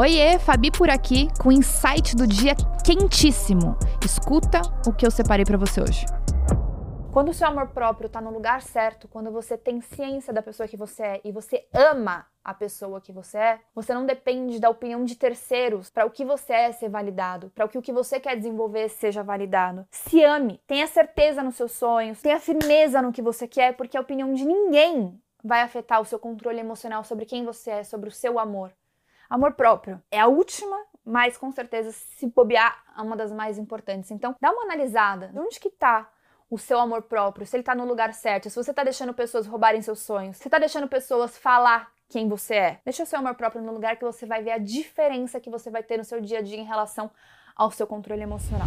Oiê, Fabi por aqui com insight do dia quentíssimo. Escuta o que eu separei para você hoje. Quando o seu amor próprio está no lugar certo, quando você tem ciência da pessoa que você é e você ama a pessoa que você é, você não depende da opinião de terceiros para o que você é ser validado, para o que o que você quer desenvolver seja validado. Se ame, tenha certeza nos seus sonhos, tenha firmeza no que você quer, porque a opinião de ninguém vai afetar o seu controle emocional sobre quem você é, sobre o seu amor. Amor próprio é a última, mas com certeza, se bobear, é uma das mais importantes. Então, dá uma analisada. De onde que tá o seu amor próprio? Se ele tá no lugar certo, se você tá deixando pessoas roubarem seus sonhos, se tá deixando pessoas falar quem você é. Deixa o seu amor próprio no lugar que você vai ver a diferença que você vai ter no seu dia a dia em relação ao seu controle emocional.